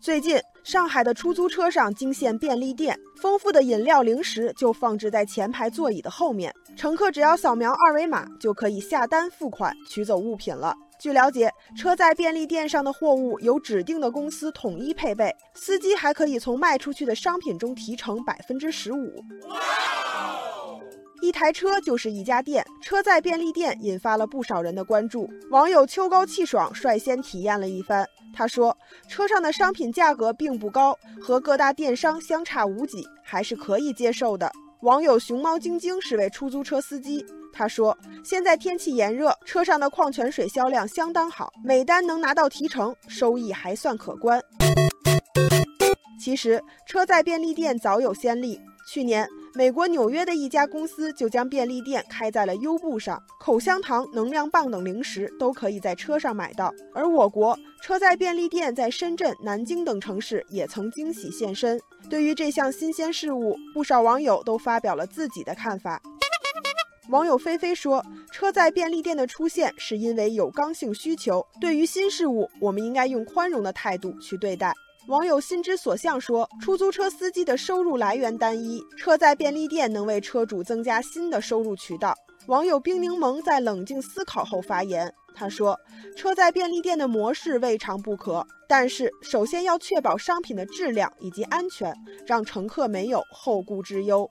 最近，上海的出租车上惊现便利店，丰富的饮料、零食就放置在前排座椅的后面，乘客只要扫描二维码就可以下单付款取走物品了。据了解，车在便利店上的货物由指定的公司统一配备，司机还可以从卖出去的商品中提成百分之十五。一台车就是一家店，车载便利店引发了不少人的关注。网友秋高气爽率先体验了一番，他说：“车上的商品价格并不高，和各大电商相差无几，还是可以接受的。”网友熊猫晶晶是位出租车司机，他说：“现在天气炎热，车上的矿泉水销量相当好，每单能拿到提成，收益还算可观。”其实，车载便利店早有先例，去年。美国纽约的一家公司就将便利店开在了优步上，口香糖、能量棒等零食都可以在车上买到。而我国车载便利店在深圳、南京等城市也曾惊喜现身。对于这项新鲜事物，不少网友都发表了自己的看法。网友菲菲说：“车载便利店的出现是因为有刚性需求，对于新事物，我们应该用宽容的态度去对待。”网友心之所向说：“出租车司机的收入来源单一，车载便利店能为车主增加新的收入渠道。”网友冰柠檬在冷静思考后发言，他说：“车载便利店的模式未尝不可，但是首先要确保商品的质量以及安全，让乘客没有后顾之忧。”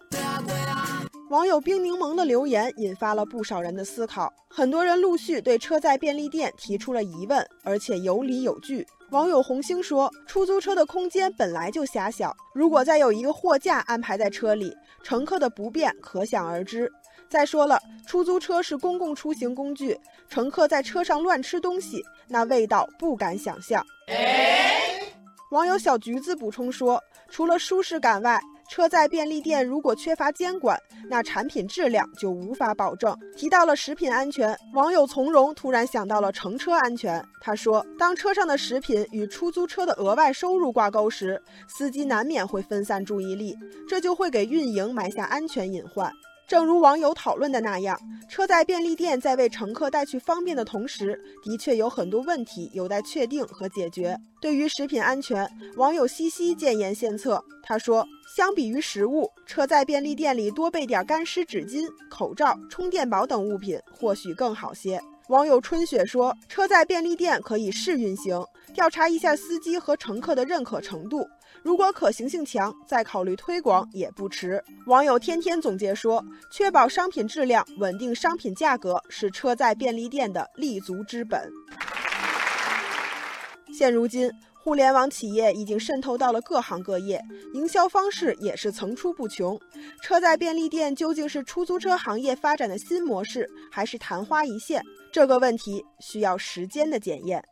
网友冰柠檬的留言引发了不少人的思考，很多人陆续对车载便利店提出了疑问，而且有理有据。网友红星说：“出租车的空间本来就狭小，如果再有一个货架安排在车里，乘客的不便可想而知。再说了，出租车是公共出行工具，乘客在车上乱吃东西，那味道不敢想象。”网友小橘子补充说：“除了舒适感外，”车载便利店如果缺乏监管，那产品质量就无法保证。提到了食品安全，网友从容突然想到了乘车安全。他说，当车上的食品与出租车的额外收入挂钩时，司机难免会分散注意力，这就会给运营埋下安全隐患。正如网友讨论的那样，车载便利店在为乘客带去方便的同时，的确有很多问题有待确定和解决。对于食品安全，网友西西建言献策。他说：“相比于食物，车载便利店里多备点干湿纸巾、口罩、充电宝等物品，或许更好些。”网友春雪说：“车载便利店可以试运行，调查一下司机和乘客的认可程度。”如果可行性强，再考虑推广也不迟。网友天天总结说：“确保商品质量，稳定商品价格，是车载便利店的立足之本。”现如今，互联网企业已经渗透到了各行各业，营销方式也是层出不穷。车载便利店究竟是出租车行业发展的新模式，还是昙花一现？这个问题需要时间的检验。